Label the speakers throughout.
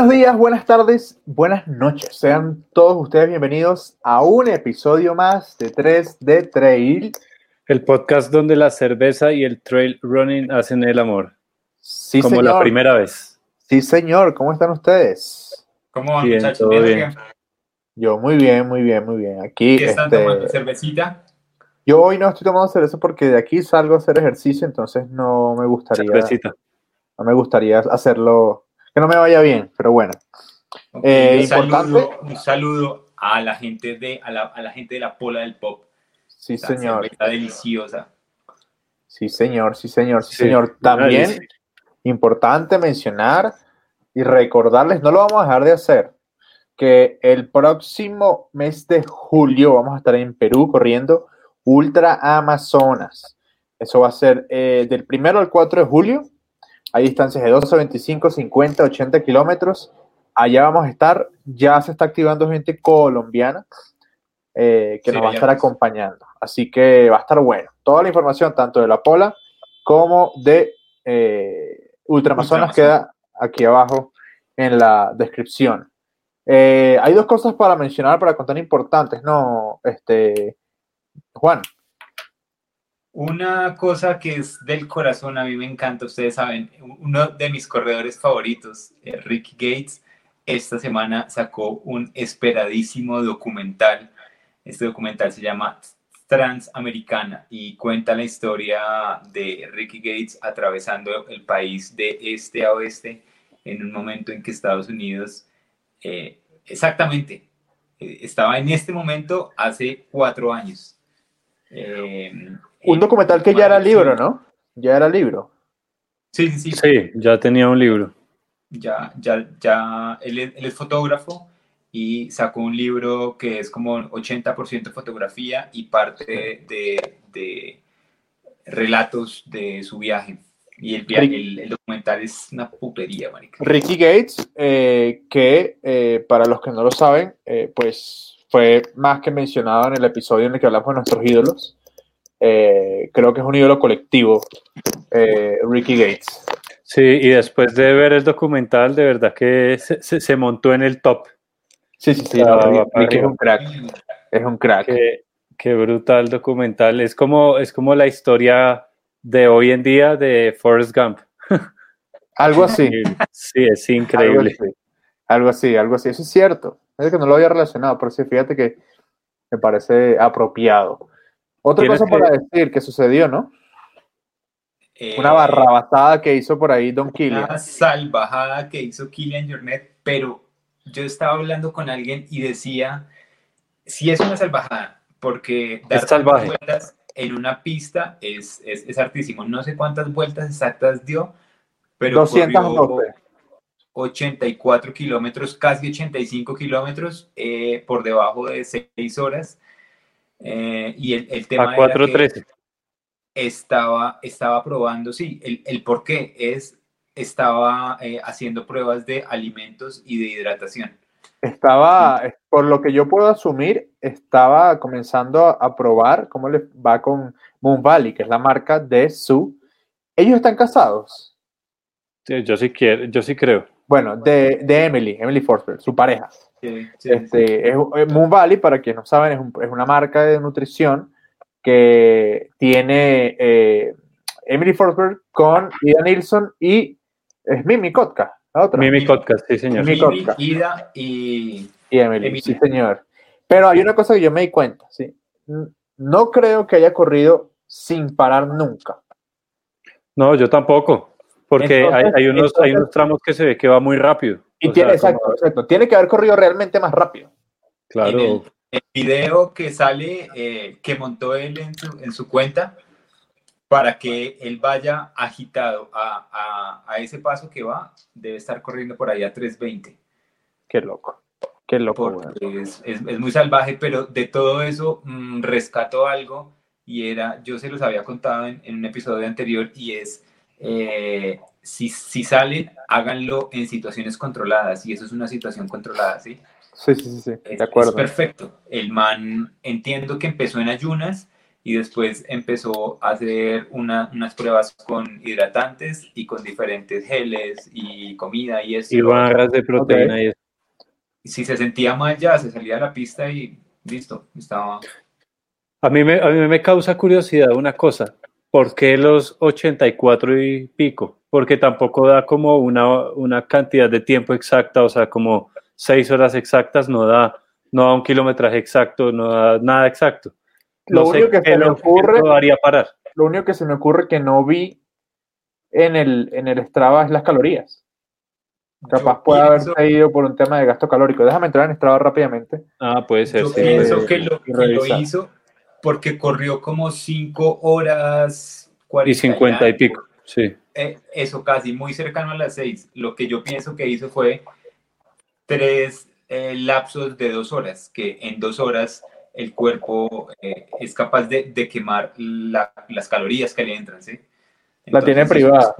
Speaker 1: Buenos días, buenas tardes, buenas noches. Sean todos ustedes bienvenidos a un episodio más de 3 de Trail.
Speaker 2: El podcast donde la cerveza y el trail running hacen el amor.
Speaker 1: Sí,
Speaker 2: como
Speaker 1: señor.
Speaker 2: la primera vez.
Speaker 1: Sí, señor. ¿Cómo están ustedes?
Speaker 3: ¿Cómo van,
Speaker 2: Bien,
Speaker 3: muchachos?
Speaker 2: todo
Speaker 3: ¿Bien?
Speaker 1: Yo muy bien, muy bien, muy bien. Aquí,
Speaker 3: ¿Qué están
Speaker 1: este,
Speaker 3: tomando? ¿Cervecita?
Speaker 1: yo hoy no estoy tomando cerveza porque de aquí salgo a hacer ejercicio, entonces no me gustaría,
Speaker 2: Cervecita.
Speaker 1: no me gustaría hacerlo, que no me vaya bien, pero bueno.
Speaker 3: Ok,
Speaker 1: Eh,
Speaker 3: un,
Speaker 1: importante.
Speaker 3: saludo, un saludo a la gente de a la, a la gente de la Pola del Pop.
Speaker 1: Sí, señor.
Speaker 3: cerveza deliciosa.
Speaker 1: Sí, señor, sí, señor, sí,
Speaker 2: Sí,
Speaker 1: señor. También importante mencionar y recordarles, no lo vamos a dejar de hacer, que el próximo mes de julio vamos a estar en Perú corriendo Ultra Amazonas. Eso va a ser eh, del primero al 4 de julio. Hay distancias de 12, 25, 50, 80 kilómetros. Allá vamos a estar. Ya se está activando gente colombiana eh, que
Speaker 3: Sí,
Speaker 1: nos va a estar acompañando. Así que va a estar bueno. Toda la información, tanto de la Pola como de eh, Ultramazonas,
Speaker 3: Ultramazonas.
Speaker 1: queda aquí abajo en la descripción. Eh, hay dos cosas para mencionar, para contar importantes, ¿no? Este, Juan,
Speaker 3: Una cosa que es del corazón, a mí me encanta, ustedes saben, uno de mis corredores favoritos, eh, Ricky Gates, esta semana sacó un esperadísimo documental. Este documental se llama Transamericana y cuenta la historia de Ricky Gates atravesando el país de este a oeste en un momento en que Estados Unidos, eh, exactamente, eh, estaba en este momento hace cuatro años. Eh,
Speaker 1: un
Speaker 3: en-
Speaker 1: documental que ya era libro, ¿no? Ya era libro.
Speaker 3: Sí, sí, sí.
Speaker 2: Sí, ya tenía un libro.
Speaker 3: Ya, ya, ya, él, es- él es fotógrafo y sacó un libro que es como 80% fotografía y parte de, de relatos de su viaje. Y el, via-
Speaker 1: Rick-
Speaker 3: el, el documental es una putería, marica.
Speaker 1: Ricky Gates, eh, que eh, para los que no lo saben, eh, pues fue más que mencionado en el episodio en el que hablamos de nuestros ídolos. Eh, creo que es un ídolo colectivo, eh, Ricky Gates.
Speaker 2: Sí, y después de ver el documental, de verdad que se, se- se montó en el top.
Speaker 1: Sí, sí, sí.
Speaker 2: Ah,
Speaker 1: no, Ricky, es un crack. Es un crack.
Speaker 2: Qué, qué brutal documental. Es como, es como la historia de hoy en día de Forrest Gump.
Speaker 1: Algo así.
Speaker 2: Sí, es
Speaker 1: Algo
Speaker 2: increíble.
Speaker 1: así, algo así, algo así. Eso es cierto. Es que no lo había relacionado, pero sí, fíjate que me parece apropiado. Otra cosa
Speaker 2: que-
Speaker 1: para decir que sucedió, ¿no?
Speaker 3: Eh,
Speaker 1: Una barrabasada que hizo por ahí Don Killian.
Speaker 3: Una salvajada que hizo Killian Jornet, pero yo estaba hablando con alguien y decía, si es una salvajada, porque dar
Speaker 2: salvaje.
Speaker 3: vueltas en una pista es, es, es hartísimo. No sé cuántas vueltas exactas dio, pero corrió
Speaker 1: 212.
Speaker 3: 84 kilómetros, casi 85 kilómetros eh, por debajo de 6 horas. Eh, y el, el tema
Speaker 2: A
Speaker 3: era que
Speaker 2: 4.13.
Speaker 3: estaba, estaba probando, sí, el, el por qué es, estaba eh, haciendo pruebas de alimentos y de hidratación.
Speaker 1: Estaba, por lo que yo puedo asumir, estaba comenzando a, probar cómo le va con Moon Valley, que es la marca de su. Ellos están casados.
Speaker 2: Sí, yo sí quiero, yo sí creo.
Speaker 1: Bueno, de, de Emily, Emily Forsberg, su pareja.
Speaker 3: Sí, sí,
Speaker 1: Este, es, eh, Moon Valley, para quienes no saben, es, un- es una marca de nutrición que tiene eh, Emily Forsberg con Ida Nilsson y es Mimi Kotka, la otra.
Speaker 2: Mimi Podcast, sí, señor.
Speaker 1: Mimi Kotka.
Speaker 3: Ida y
Speaker 1: Y Emily,
Speaker 3: Emily.
Speaker 1: sí, señor. Pero hay una cosa que yo me di cuenta, ¿sí? No creo que haya corrido sin parar nunca.
Speaker 2: No, yo tampoco. Porque hay,
Speaker 1: Entonces-
Speaker 2: hay unos, hay unos tramos que se ve que va muy rápido.
Speaker 1: Y tiene,
Speaker 2: sea,
Speaker 1: exacto,
Speaker 2: como-
Speaker 1: exacto. Tiene que haber corrido realmente más rápido.
Speaker 2: claro.
Speaker 3: en el, el video que sale, eh, que montó él en su, en su cuenta, para que él vaya agitado a, a- a ese paso que va, debe estar corriendo por ahí a 320.
Speaker 1: Qué loco. Qué loco,
Speaker 3: es, es- es muy salvaje, pero de todo eso mm, rescató algo y era, yo se los había contado en, en un episodio anterior y es, eh, si, si salen, háganlo en situaciones controladas y eso es una situación controlada, ¿sí?
Speaker 1: Sí, sí, sí, sí,
Speaker 3: Es,
Speaker 1: de acuerdo.
Speaker 3: es perfecto. El man, entiendo que empezó en ayunas y después empezó a hacer unas pruebas con hidratantes y con diferentes geles y comida y eso.
Speaker 2: Y barras de proteína y eso.
Speaker 3: Si se sentía mal ya, se salía a la pista y listo, estaba...
Speaker 2: A mí me, a mí me causa curiosidad una cosa, ¿por qué los 84 y pico? Porque tampoco da como una, una cantidad de tiempo exacta, o sea, como seis horas exactas no da, no da un kilometraje exacto, no da nada exacto
Speaker 1: lo único que se me ocurre.
Speaker 2: parar.
Speaker 1: Lo único que se me ocurre que no vi en el, en el Strava es las calorías. Capaz puede haberse ido por un tema de gasto calórico. Déjame entrar en Strava rápidamente.
Speaker 2: Ah, puede ser.
Speaker 3: Yo pienso que, lo, hizo porque corrió como 5 horas
Speaker 2: 40 y 50 y, pico. Sí.
Speaker 3: Eh, eso casi, muy cercano a las 6. Lo que yo pienso que hizo fue tres eh, lapsos de dos horas, que en dos horas el cuerpo eh, es capaz de, quemar las calorías que le entran, ¿sí?
Speaker 1: la tiene privada.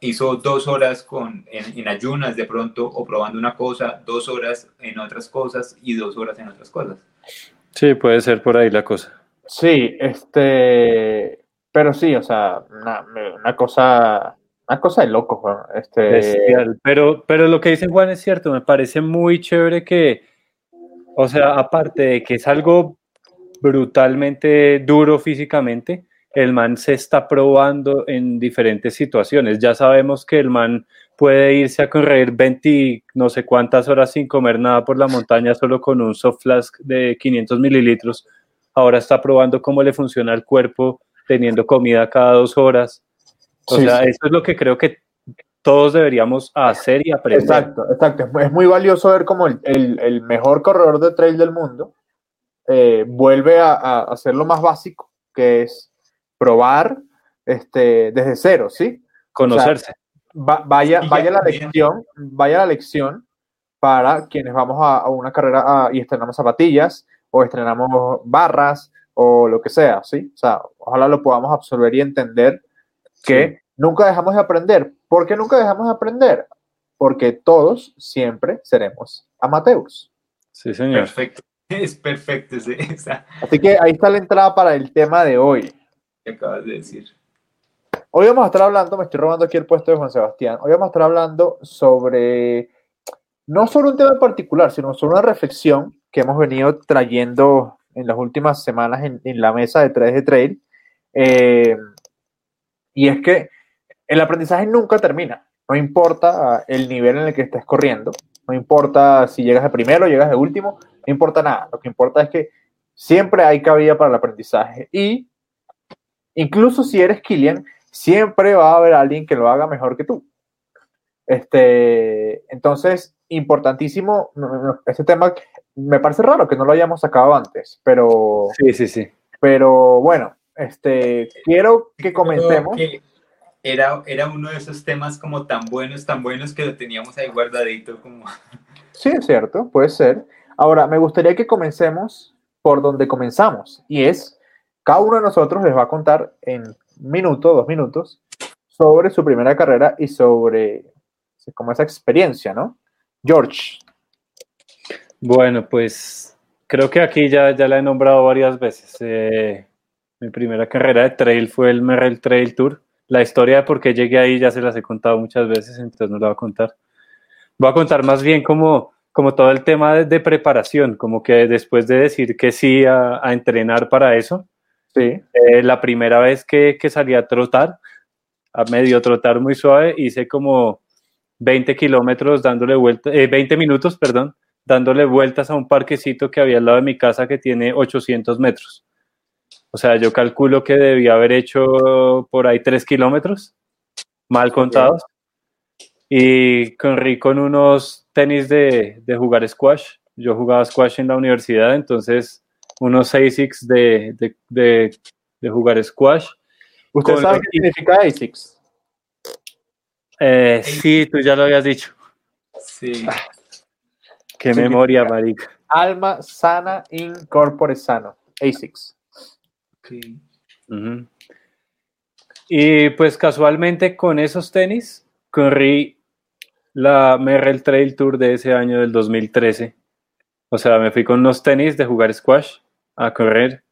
Speaker 3: Hizo dos horas con, en, ayunas de pronto o probando una cosa, dos horas en otras cosas y dos horas en otras cosas.
Speaker 2: Sí, puede ser por ahí la cosa.
Speaker 1: Sí, este, pero sí, o sea, una, cosa, una cosa de loco, este.
Speaker 2: Pero, pero lo que dice Juan es cierto, me parece muy chévere que o sea, aparte de que es algo brutalmente duro físicamente, el man se está probando en diferentes situaciones. Ya sabemos que el man puede irse a correr 20, no sé cuántas horas sin comer nada por la montaña solo con un soft flask de 500 mililitros. Ahora está probando cómo le funciona el cuerpo teniendo comida cada dos horas. O sea, eso es lo que creo que todos deberíamos hacer y aprender.
Speaker 1: Exacto, exacto. Es muy valioso ver cómo el, mejor corredor de trail del mundo eh, vuelve a, hacer lo más básico, que es probar este, desde cero, ¿sí?
Speaker 2: Conocerse.
Speaker 1: vaya, vaya la lección, vaya la lección para quienes vamos a, una carrera y estrenamos zapatillas o estrenamos barras o lo que sea, ¿sí? O sea, ojalá lo podamos absorber y entender que nunca dejamos de aprender. ¿Por qué nunca dejamos de aprender? Porque todos siempre seremos amateurs.
Speaker 2: Sí, señor.
Speaker 3: Perfecto. Es perfecto
Speaker 1: Así que ahí está la entrada para el tema de hoy.
Speaker 3: ¿Qué acabas de decir?
Speaker 1: Hoy vamos a estar hablando, me estoy robando aquí el puesto de Juan Sebastián, hoy vamos a estar hablando sobre, no sobre un tema en particular, sino sobre una reflexión que hemos venido trayendo en las últimas semanas en, la mesa de 3 de Trail. Eh, y es que el aprendizaje nunca termina. No importa ah, el nivel en el que estés corriendo, no importa si llegas de primero llegas de último, no importa nada. Lo que importa es que siempre hay cabida para el aprendizaje. Y incluso si eres Killian, siempre va a haber alguien que lo haga mejor que tú. Este, entonces, importantísimo, este tema me parece raro que no lo hayamos sacado antes, pero...
Speaker 2: Sí, sí, sí.
Speaker 1: Pero bueno, este, quiero que comencemos
Speaker 3: era, era uno de esos temas como tan buenos, tan buenos que lo teníamos ahí guardadito como...
Speaker 1: Sí, es cierto, puede ser. Ahora, me gustaría que comencemos por donde comenzamos, y es, cada uno de nosotros les va a contar en un minuto, dos minutos, sobre su primera carrera y sobre como esa experiencia, ¿no? George.
Speaker 2: Bueno, pues creo que aquí ya, ya la he nombrado varias veces. Eh, mi primera carrera de trail fue el Merrell Trail Tour la historia de por qué llegué ahí ya se las he contado muchas veces, entonces no la voy a contar. Voy a contar más bien como, como todo el tema de, preparación, como que después de decir que sí a, entrenar para eso,
Speaker 1: sí.
Speaker 2: Eh, la primera vez que, que salí a trotar, a medio trotar muy suave, hice como 20 kilómetros dándole vueltas, 20 minutos, perdón, dándole vueltas a un parquecito que había al lado de mi casa que tiene 800 metros. O sea, yo calculo que debía haber hecho por ahí tres kilómetros, mal contados. Y corrí con unos tenis de, jugar squash. Yo jugaba squash en la universidad, entonces unos 6 de, de, de, jugar squash.
Speaker 1: ¿Usted sabe qué significa ASICS?
Speaker 2: Eh, sí, tú ya lo habías dicho.
Speaker 3: Sí.
Speaker 2: Qué memoria, marica.
Speaker 1: Alma sana, incorpore sano. ASICS.
Speaker 2: Y pues casualmente con esos tenis corrí la Merrell Trail Tour de ese año del 2013. O sea, me fui con unos tenis de jugar squash a correr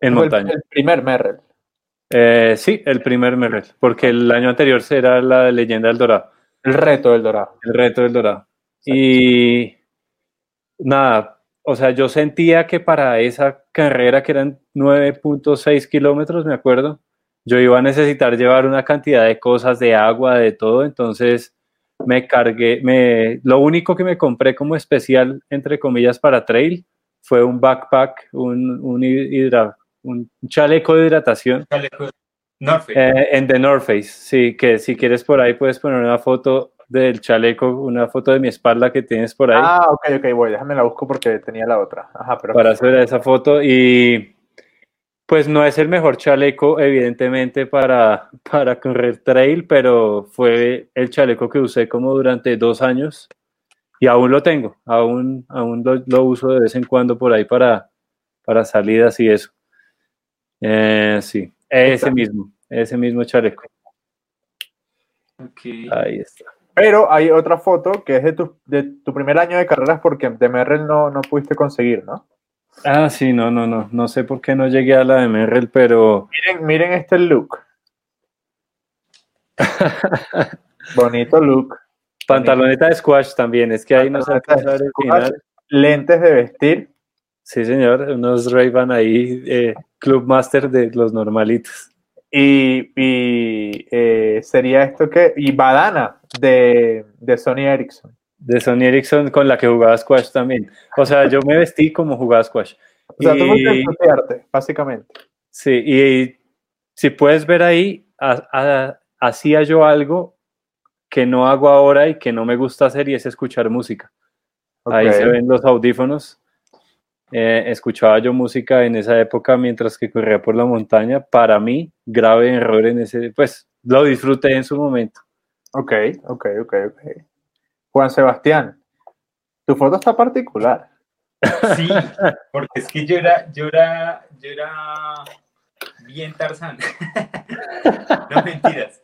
Speaker 2: En
Speaker 1: Fue
Speaker 2: montaña.
Speaker 1: El, primer Merrell.
Speaker 2: Eh, sí, el primer Merrell, porque el año anterior era la Leyenda del Dorado,
Speaker 1: El reto del Dorado.
Speaker 2: el reto del Dorado. Y nada, o sea, yo sentía que para esa carrera, que eran 9.6 kilómetros, me acuerdo, yo iba a necesitar llevar una cantidad de cosas, de agua, de todo, entonces me cargué, me, lo único que me compré como especial, entre comillas, para trail fue un backpack, un, un, hidra- un chaleco de hidratación
Speaker 3: Chaleco North Face.
Speaker 2: eh, en The North Face, sí, que si quieres por ahí puedes poner una foto del chaleco, una foto de mi espalda que tienes por ahí
Speaker 1: Ah, ok, ok, voy, déjame la busco porque tenía la otra. Ajá, pero.
Speaker 2: para hacer esa foto y pues no es el mejor chaleco evidentemente para, para correr trail, pero fue el chaleco que usé como durante dos años y aún lo tengo, aún, aún lo, lo uso de vez en cuando por ahí para, para salidas y eso. Eh, sí, ese mismo, ese mismo chaleco.
Speaker 3: Ok.
Speaker 2: Ahí está.
Speaker 1: Pero hay otra foto que es de tu, de tu primer año de carreras porque de Merrell no, no pudiste conseguir, ¿no?
Speaker 2: Ah, sí, no, no, no. No sé por qué no llegué a la de Merrell, pero
Speaker 1: Miren, miren este look. Bonito look.
Speaker 2: pantaloneta de squash también. Es que ahí no se
Speaker 1: Pantaloneta de
Speaker 2: alcanza a ver el final.
Speaker 1: Lentes de vestir.
Speaker 2: Sí, señor. Unos Ray-Ban ahí, eh, Club Master de los normalitos.
Speaker 1: Y, y, eh, sería esto que. Y badana de, de Sony Ericsson.
Speaker 2: De Sony Ericsson con la que jugaba squash también. O sea, yo me vestí como jugaba squash.
Speaker 1: O sea, tú
Speaker 2: Y-
Speaker 1: ensuciarte, básicamente.
Speaker 2: Sí, y si puedes ver ahí, ha- ha- hacía yo algo que no hago ahora y que no me gusta hacer y es escuchar música. Ahí se ven los audífonos. Eh, escuchaba yo música en esa época mientras que corría por la montaña. Para mí, grave error en ese, pues lo disfruté en su momento.
Speaker 1: Ok, ok, ok, ok. Juan Sebastián, tu foto está particular.
Speaker 3: Sí, porque es que yo era, yo era, yo era bien Tarzán. No mentiras.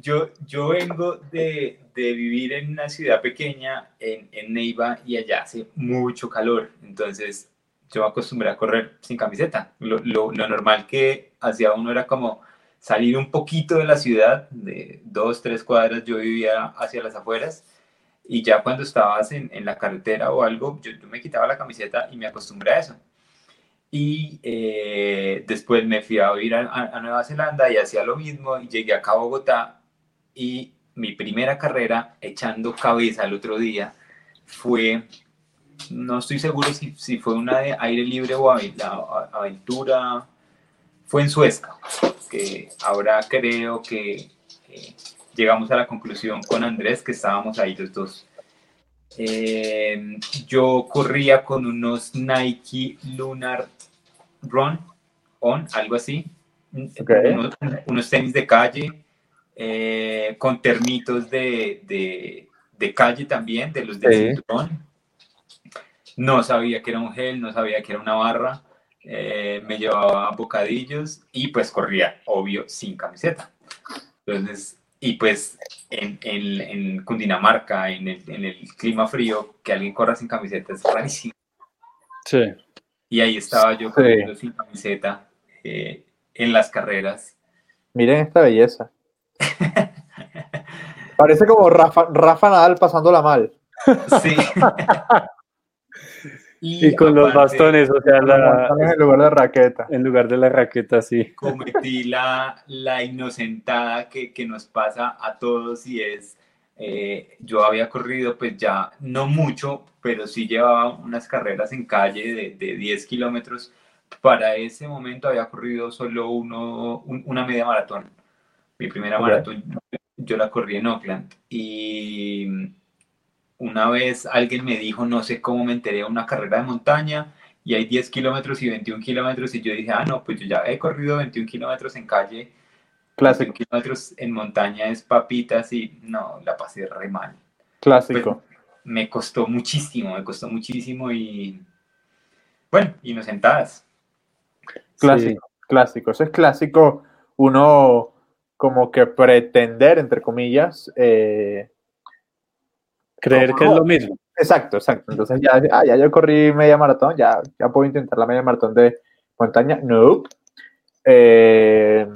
Speaker 3: Yo, yo vengo de, de vivir en una ciudad pequeña, en, en Neiva, y allá hace mucho calor. Entonces, yo me acostumbré a correr sin camiseta. Lo, lo, lo normal que hacía uno era como salir un poquito de la ciudad, de dos, tres cuadras, yo vivía hacia las afueras, y ya cuando estabas en, en la carretera o algo, yo, yo me quitaba la camiseta y me acostumbré a eso. Y eh, después me fui a ir a, a- Nueva Zelanda y hacía lo mismo y llegué acá a Bogotá y mi primera carrera echando cabeza el otro día fue, no estoy seguro si, si fue una de aire libre o aventura, fue en Suezca, que ahora creo que eh, llegamos a la conclusión con Andrés que estábamos ahí los dos. Eh, yo corría con unos Nike Lunar Run On, algo así. Unos tenis de calle, eh, con termitos de, de, de calle también, de los de
Speaker 2: Sí.
Speaker 3: cinturón. No sabía que era un gel, no sabía que era una barra. eh, me llevaba bocadillos y pues corría, obvio, sin camiseta. Entonces, y pues en, en, en Cundinamarca, en el, en el clima frío, que alguien corra sin camiseta es rarísimo.
Speaker 2: Sí.
Speaker 3: Y ahí estaba yo
Speaker 1: Sí.
Speaker 3: corriendo sin camiseta eh, en las carreras.
Speaker 1: Miren esta belleza. Parece como Rafa, Rafa Nadal pasándola mal.
Speaker 3: Sí.
Speaker 2: Y con los
Speaker 3: aparte,
Speaker 2: bastones, o sea, la,
Speaker 1: en lugar de raqueta.
Speaker 2: en lugar de la raqueta, sí.
Speaker 3: cometí la, la inocentada que, que nos pasa a todos y es, eh, yo había corrido pues ya no mucho, pero sí llevaba unas carreras en calle de, de 10 kilómetros. Para ese momento había corrido solo uno, un- una media maratón. Mi primera
Speaker 1: Ok.
Speaker 3: maratón yo la corrí en Oakland y una vez alguien me dijo, no sé cómo me enteré, una carrera de montaña y hay 10 kilómetros y 21 kilómetros y yo dije, ah, no, pues yo ya he corrido 21 kilómetros en calle,
Speaker 1: Clásico,
Speaker 3: 21 kilómetros en montaña es papitas y no, la pasé re mal.
Speaker 1: clásico.
Speaker 3: Me costó muchísimo, me costó muchísimo y bueno, inocentadas.
Speaker 1: Clásico, clásico. Eso es clásico. Uno como que pretender, entre comillas. eh,
Speaker 2: Creer que es lo mismo.
Speaker 1: exacto, exacto. Entonces ya, ah, ya yo corrí media maratón, ya, ya puedo intentar la media maratón de montaña. No, Eh,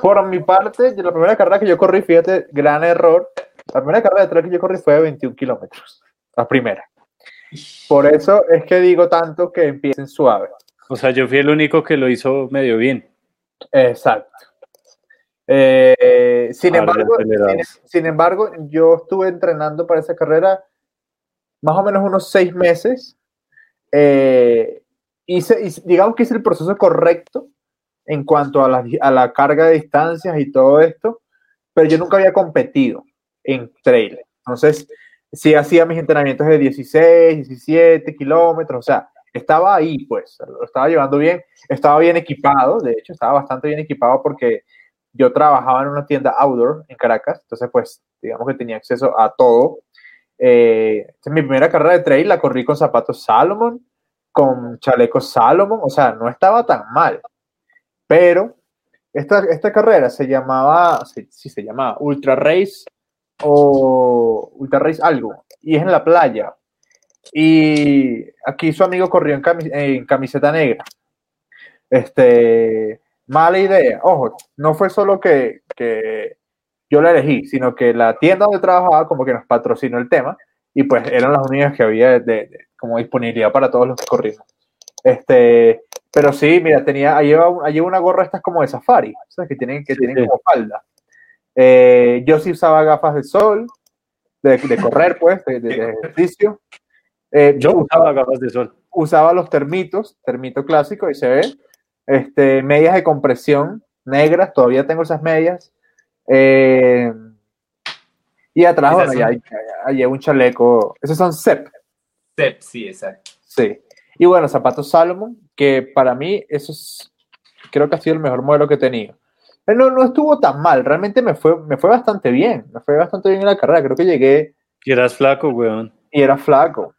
Speaker 1: por mi parte, la primera carrera que yo corrí, fíjate, gran error. La primera carrera de trail que yo corrí fue de 21 kilómetros. La primera. Por eso es que digo tanto que empiecen suave.
Speaker 2: O sea, yo fui el único que lo hizo medio bien.
Speaker 1: Exacto. Eh, sin, embargo, sin, sin, embargo, yo estuve entrenando para esa carrera más o menos unos seis meses. Eh, hice, digamos que hice el proceso correcto en cuanto a la, a la carga de distancias y todo esto, pero yo nunca había competido en trail. Entonces, sí hacía mis entrenamientos de 16, 17 kilómetros, o sea, estaba ahí, pues, lo estaba llevando bien, estaba bien equipado, de hecho, estaba bastante bien equipado porque yo trabajaba en una tienda outdoor en Caracas, entonces, pues, digamos que tenía acceso a todo. Eh, mi primera carrera de trail la corrí con zapatos Salomon, con chalecos Salomon, o sea, no estaba tan mal. Pero esta, esta carrera se llamaba, sí, se llamaba Ultra Race o Ultra Race algo, y es en la playa. Y aquí su amigo corrió en, camiseta negra. Este, mala idea. Ojo, no fue solo que, que, yo la elegí, sino que la tienda donde trabajaba como que nos patrocinó el tema y pues eran las únicas que había de, como disponibilidad para todos los que corrimos. Este, pero sí, mira, tenía, ahí lleva, lleva una gorra estas como de safari, ¿sabes? Que tienen, que tienen como falda. Eh, yo sí usaba gafas de sol, de, de correr, pues, de, ejercicio.
Speaker 2: Eh, yo usaba gafas de sol.
Speaker 1: Usaba los termitos, termito clásico, y se ve. Este, medias de compresión negras, todavía tengo esas medias. Eh, y atrás, bueno, ya, hay un chaleco. Esos son CEP.
Speaker 3: CEP, sí, exacto.
Speaker 1: Sí. Y bueno, zapatos Salomon, que para mí eso es, creo que ha sido el mejor modelo que he tenido. No, no estuvo tan mal, realmente me fue, me fue bastante bien, me fue bastante bien en la carrera, creo que llegué...
Speaker 2: Y eras flaco, weón.
Speaker 1: Y era flaco.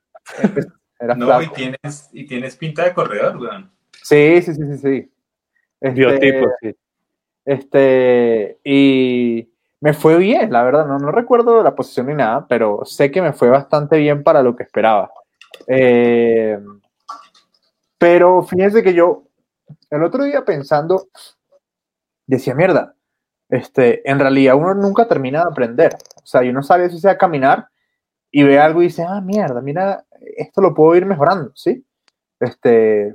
Speaker 3: Era no, Y, tienes, y tienes pinta de corredor, weón.
Speaker 1: Sí, sí, sí, sí, sí.
Speaker 2: Este, Biotipo, sí.
Speaker 1: Este, y me fue bien, la verdad, no, no recuerdo la posición ni nada, pero sé que me fue bastante bien para lo que esperaba. Eh, pero fíjense que yo, el otro día pensando, decía, mierda, este, en realidad uno nunca termina de aprender. O sea, y uno sabe si sea caminar y ve algo y dice, ah, mierda, mira, esto lo puedo ir mejorando, ¿sí? Este,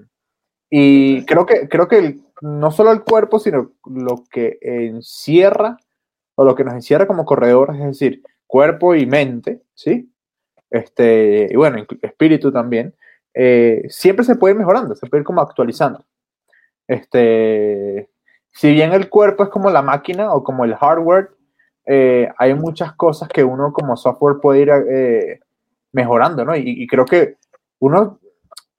Speaker 1: y creo que, creo que no solo el cuerpo, sino lo que encierra o lo que nos encierra como corredores, es decir, cuerpo y mente, ¿sí? Este, y bueno, espíritu también, eh, siempre se puede ir mejorando, se puede ir como actualizando. Este, si bien el cuerpo es como la máquina o como el hardware, eh, hay muchas cosas que uno como software puede ir eh, mejorando, ¿no? Y, creo que uno,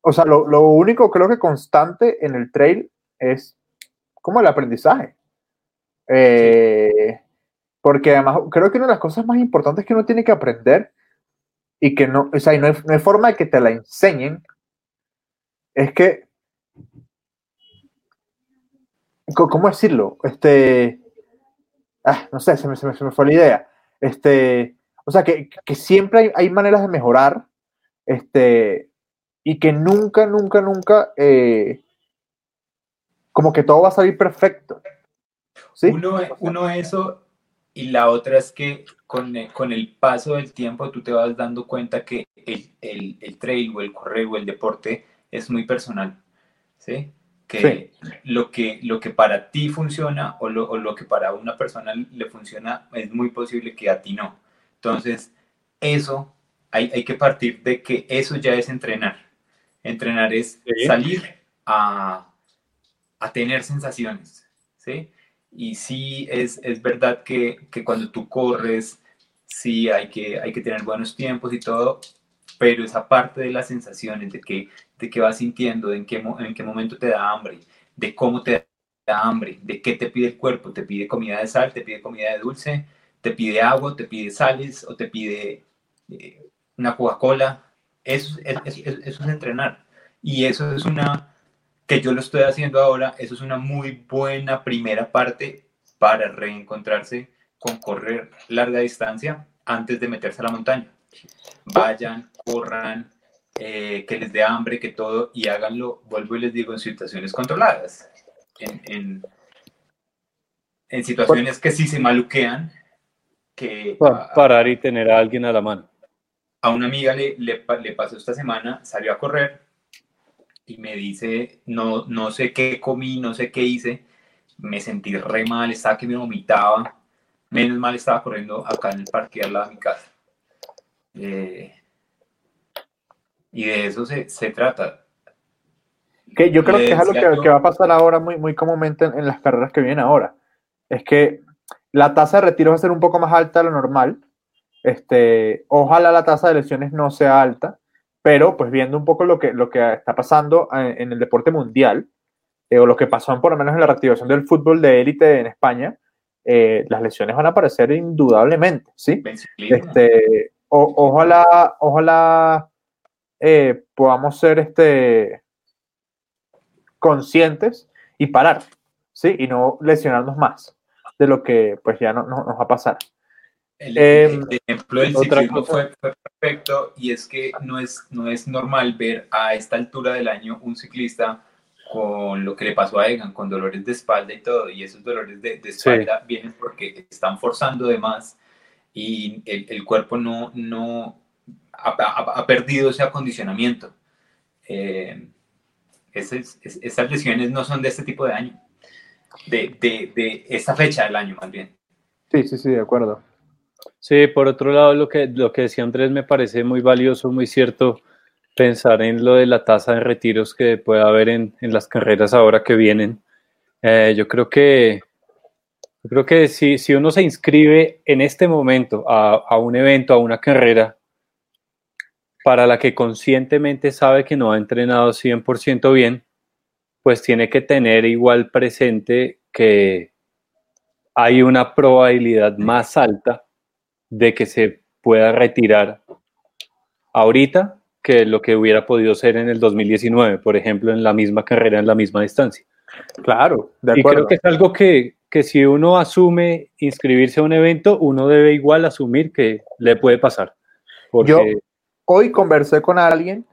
Speaker 1: o sea, lo, lo, único creo que constante en el trail es como el aprendizaje. porque además creo que una de las cosas más importantes que uno tiene que aprender y que no, o sea, no, hay, forma de que te la enseñen, es que, ¿cómo decirlo? Este, ah, no sé, se me, se, me, fue la idea. Este, o sea, que, que siempre hay, hay, maneras de mejorar, este, y que nunca, nunca, nunca, eh, como que todo va a salir perfecto.
Speaker 3: ¿sí? Uno, uno eso y la otra es que con, con, el paso del tiempo tú te vas dando cuenta que el, el, el trail o el correo o el deporte es muy personal, ¿sí? Que, Lo, que lo que para ti funciona o lo, o lo, que para una persona le funciona es muy posible que a ti no. Entonces, eso hay, hay que partir de que eso ya es entrenar. Entrenar es salir a, a tener sensaciones, ¿sí? Y sí, es, es verdad que, que, cuando tú corres, sí hay que, hay que tener buenos tiempos y todo, pero esa parte de las sensaciones, de que, de que vas sintiendo, de en qué, en qué momento te da hambre, de cómo te da hambre, de qué te pide el cuerpo, te pide comida de sal, te pide comida de dulce, te pide agua, te pide sales o te pide eh, una Coca-Cola. Eso, es entrenar. Y eso es una, que yo lo estoy haciendo ahora, eso es una muy buena primera parte para reencontrarse con correr larga distancia antes de meterse a la montaña. Vayan, corran, eh, que les dé hambre, que todo, y háganlo, vuelvo y les digo, en situaciones controladas. en, en, situaciones que sí se maluquean, que...
Speaker 2: parar y tener a alguien a la mano.
Speaker 3: A una amiga le, le, le pasó esta semana, salió a correr y me dice, no, no sé qué comí, no sé qué hice, me sentí re mal, estaba que me vomitaba, menos mal estaba corriendo acá en el parque al lado de mi casa. Eh, y de eso se, se trata.
Speaker 1: Que yo creo que es algo que, que, va a pasar ahora muy, muy comúnmente en, las carreras que vienen ahora. Es que la tasa de retiro va a ser un poco más alta de lo normal. Este, ojalá la tasa de lesiones no sea alta, pero pues viendo un poco lo que, lo que está pasando eh, en el deporte mundial, eh, o lo que pasó por lo menos en la reactivación del fútbol de élite en España, eh, las lesiones van a aparecer indudablemente, ¿sí? Este, ojalá, ojalá podamos ser este, conscientes y parar, ¿sí? Y no lesionarnos más de lo que pues ya no, nos va a pasar.
Speaker 3: El, em, ejemplo del ciclismo fue, perfecto y es que no es, no es normal ver a esta altura del año un ciclista con lo que le pasó a Egan, con dolores de espalda y todo, y esos dolores de, espalda vienen porque están forzando de más y el, el cuerpo no, no ha, ha, perdido ese acondicionamiento. Eh, esas, esas, lesiones no son de este tipo de año, de, de, de esta fecha del año más bien.
Speaker 1: Sí, sí, sí, de acuerdo.
Speaker 2: Sí, por otro lado, lo que, lo que decía Andrés me parece muy valioso, muy cierto, pensar en lo de la tasa de retiros que puede haber en, en las carreras ahora que vienen. Eh, yo creo que, yo creo que si, si, uno se inscribe en este momento a, a, un evento, a una carrera, para la que conscientemente sabe que no ha entrenado 100% bien, pues tiene que tener igual presente que hay una probabilidad más alta de que se pueda retirar ahorita que lo que hubiera podido ser en el 2019, por ejemplo, en la misma carrera, en la misma distancia.
Speaker 1: Claro,
Speaker 2: de acuerdo. Y creo que es algo que, que si uno asume inscribirse a un evento, uno debe igual asumir que le puede pasar.
Speaker 1: Porque... Yo hoy conversé con alguien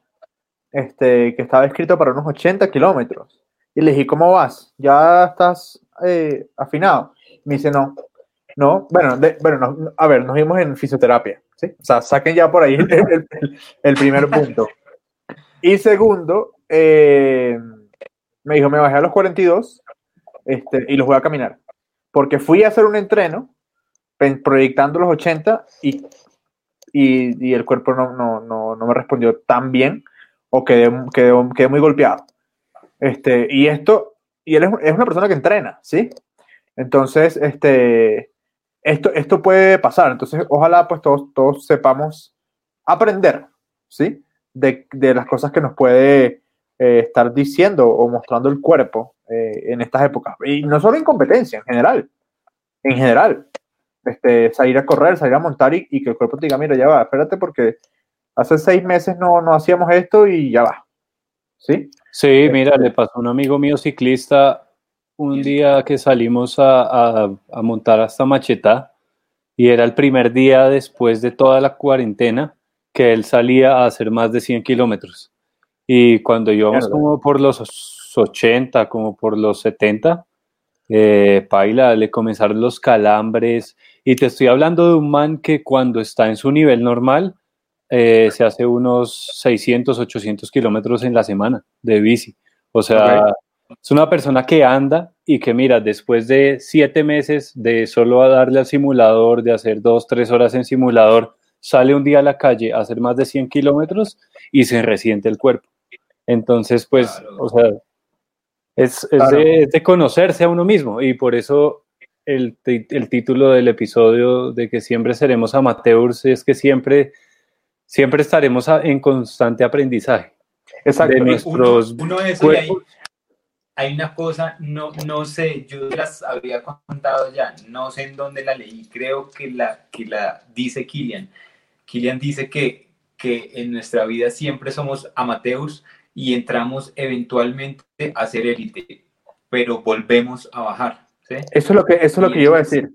Speaker 1: este, que estaba escrito para unos 80 kilómetros y le dije, ¿cómo vas? ¿Ya estás eh, afinado? Me dice, no, no, bueno, bueno a ver, nos vimos en fisioterapia, ¿sí? O sea, saquen ya por ahí el, primer punto. Y segundo, eh, me dijo, me bajé a los 42 este, y los voy a caminar. Porque fui a hacer un entreno proyectando los 80 y, y, el cuerpo no, no, no, no, me respondió tan bien o quedé, quedé, quedé muy golpeado. Este, y esto, y él es, es una persona que entrena, ¿sí? Entonces, este, esto, esto puede pasar. Entonces, ojalá pues todos, todos sepamos aprender, ¿sí? De, de las cosas que nos puede eh, estar diciendo o mostrando el cuerpo eh, en estas épocas. Y no solo en competencia, en general. En general. Este, salir a correr, salir a montar y, y que el cuerpo te diga, mira, ya va, espérate porque hace seis meses no, no hacíamos esto y ya va. ¿Sí?
Speaker 2: Sí, mira, le pasó a un amigo mío ciclista un día que salimos a, a, montar hasta Macheta y era el primer día después de toda la cuarentena que él salía a hacer más de 100 kilómetros. Y cuando íbamos como por los 80, como por los 70, eh, Paila, le comenzaron los calambres. Y te estoy hablando de un man que cuando está en su nivel normal, eh, se hace unos 600, 800 kilómetros en la semana de bici. O sea, es una persona que anda y que mira, después de siete meses de solo darle al simulador, de hacer dos, tres horas en simulador, sale un día a la calle a hacer más de 100 kilómetros y se resiente el cuerpo. Entonces, pues, o sea, es, de, conocerse a uno mismo y por eso el, el, título del episodio de que siempre seremos amateurs es que siempre, siempre estaremos en constante aprendizaje.
Speaker 3: Exacto. De nuestros uno, cuerpos hay una cosa, no, no sé, yo las había contado ya, no sé en dónde la leí, creo que la, que la dice Kilian. Kilian dice que, que en nuestra vida siempre somos amateurs y entramos eventualmente a ser élite, pero volvemos a bajar.
Speaker 1: Eso es lo que, eso es lo que yo iba a decir.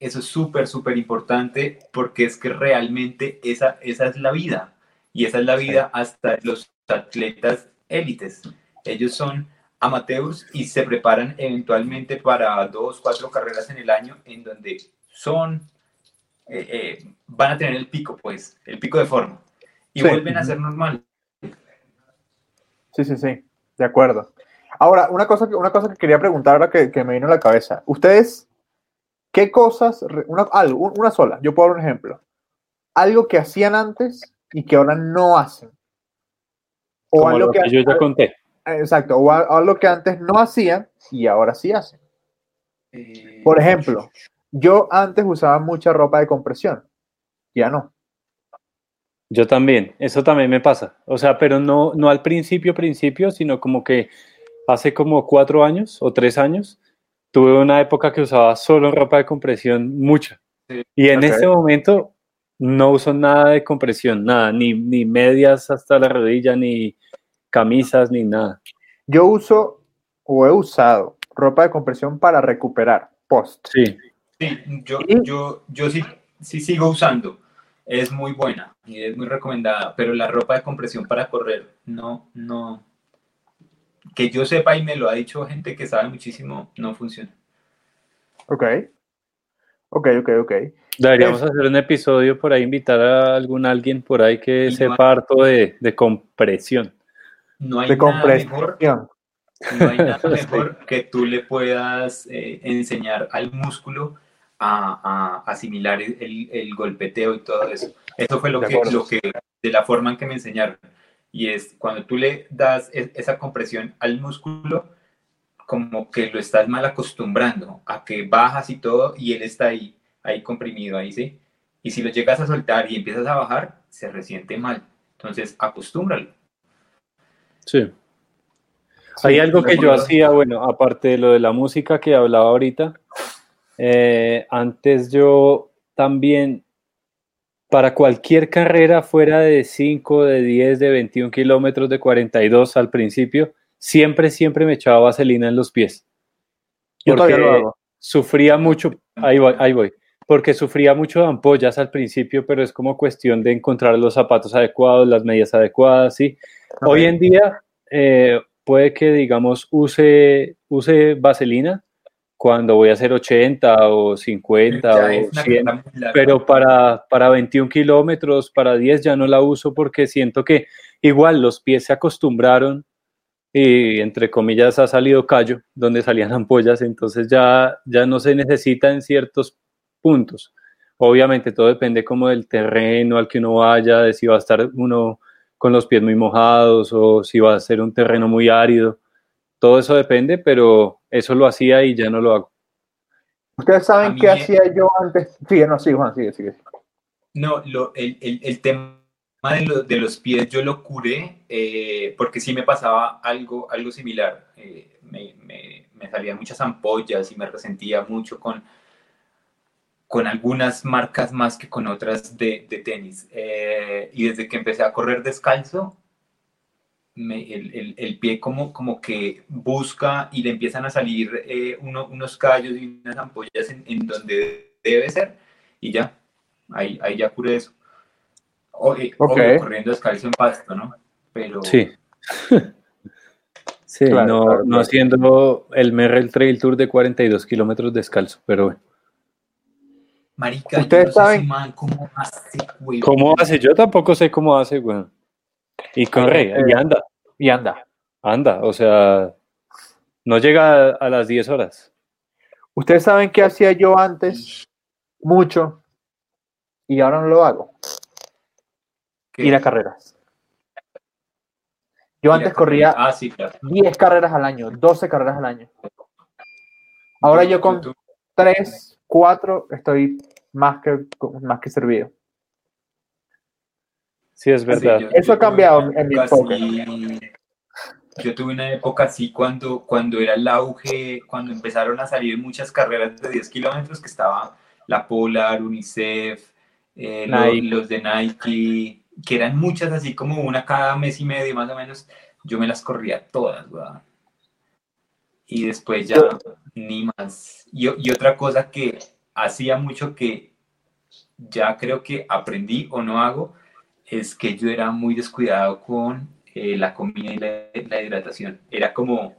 Speaker 3: Eso es súper, súper importante porque es que realmente esa, esa es la vida y esa es la vida hasta los atletas élites. Ellos son amateurs y se preparan eventualmente para dos, cuatro carreras en el año en donde son, eh, eh, van a tener el pico, pues, el pico de forma y vuelven a ser normal.
Speaker 1: Sí, sí, sí, de acuerdo. Ahora, una cosa, una cosa que quería preguntar ahora que, que me vino a la cabeza. ¿Ustedes qué cosas, una, algo, una sola, yo puedo dar un ejemplo, algo que hacían antes y que ahora no hacen?
Speaker 2: O algo que, yo ya conté.
Speaker 1: Exacto, o algo que antes no hacían y ahora sí hacen. Eh, Por ejemplo, yo antes usaba mucha ropa de compresión, ya no.
Speaker 2: Yo también, eso también me pasa. O sea, pero no, no al principio, principio, sino como que hace como cuatro años o tres años, tuve una época que usaba solo ropa de compresión, mucha. Y en este momento no uso nada de compresión, nada, ni, ni medias hasta la rodilla, ni camisas, ni nada.
Speaker 1: Yo uso o he usado ropa de compresión para recuperar post.
Speaker 2: Sí.
Speaker 3: Sí, yo, yo, yo sí, sí sigo usando es muy buena y es muy recomendada, pero la ropa de compresión para correr, no, no, que yo sepa y me lo ha dicho gente que sabe muchísimo, no funciona.
Speaker 1: Ok, ok, ok, ok.
Speaker 2: Deberíamos hacer un episodio por ahí, invitar a algún alguien por ahí que sepa harto de, de, compresión.
Speaker 3: No hay nada mejor, no hay nada mejor que tú le puedas eh, enseñar al músculo a, asimilar el, el, golpeteo y todo eso. Eso fue lo que, lo que, de la forma en que me enseñaron. Y es cuando tú le das esa compresión al músculo, como que lo estás mal acostumbrando a que bajas y todo, y él está ahí, ahí comprimido, ahí, ¿sí? Y si lo llegas a soltar y empiezas a bajar, se resiente mal. Entonces, acostúmbralo.
Speaker 2: Sí. Hay algo que yo hacía, bueno, aparte de lo de la música que hablaba ahorita, eh, antes yo también, para cualquier carrera fuera de 5, de 10, de 21 kilómetros, de 42 al principio, siempre, siempre me echaba vaselina en los pies. Porque sufría mucho, ahí voy, ahí voy, porque sufría mucho de ampollas al principio, pero es como cuestión de encontrar los zapatos adecuados, las medias adecuadas, ¿sí? Hoy en día eh, puede que, digamos, use, use vaselina, cuando voy a hacer 80 o 50 o 100, pero para, para 21 kilómetros, para 10 ya no la uso porque siento que igual los pies se acostumbraron y entre comillas ha salido callo donde salían ampollas, entonces ya, ya no se necesita en ciertos puntos. Obviamente todo depende como del terreno al que uno vaya, de si va a estar uno con los pies muy mojados o si va a ser un terreno muy árido todo eso depende, pero eso lo hacía y ya no lo hago.
Speaker 1: Ustedes saben qué hacía yo antes. Sigue, no, sigue, Juan, sigue, sigue.
Speaker 3: No, lo, el, el, el, tema de, de, los pies yo lo curé eh, porque sí me pasaba algo, algo similar. Eh, me, me, me, salían muchas ampollas y me resentía mucho con, con algunas marcas más que con otras de, de tenis. Eh, y desde que empecé a correr descalzo, el, el, pie como, como que busca y le empiezan a salir eh, unos callos y unas ampollas en, en, donde debe ser y ya, ahí, ahí ya cure eso. O, eh, corriendo descalzo en pasto, ¿no? Pero...
Speaker 2: Sí. sí, no, no haciendo el Merrell Trail Tour de 42 kilómetros descalzo, pero bueno.
Speaker 3: Marica, ¿Ustedes saben cómo hace,
Speaker 2: ¿Cómo hace? Yo tampoco sé cómo hace, güey. Y corre, y eh, anda.
Speaker 1: Y anda.
Speaker 2: Anda, o sea, no llega a, las 10 horas.
Speaker 1: Ustedes saben qué hacía yo antes mucho y ahora no lo hago. Ir a carreras. Yo antes corría 10 ah, carreras al año, 12 carreras al año. Ahora yo con 3, 4 estoy más que, más que servido.
Speaker 2: Sí, es verdad.
Speaker 1: Eso ha cambiado en mi enfoque.
Speaker 3: Yo tuve una época así cuando, cuando era el auge, cuando empezaron a salir muchas carreras de 10 kilómetros, que estaba la Polar, UNICEF, eh, los, de Nike, que eran muchas así como una cada mes y medio más o menos. Yo me las corría todas, Y después ya ni más. Y, y otra cosa que hacía mucho que ya creo que aprendí o no hago, es que yo era muy descuidado con eh, la comida y la, hidratación. Era como,